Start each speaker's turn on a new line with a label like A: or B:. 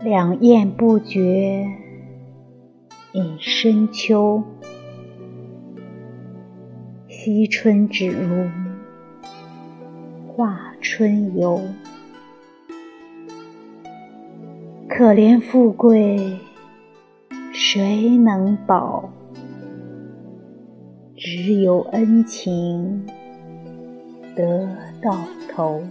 A: 两雁不绝饮深秋，惜春只如画春游。可怜富贵，谁能保？只有恩情得到头。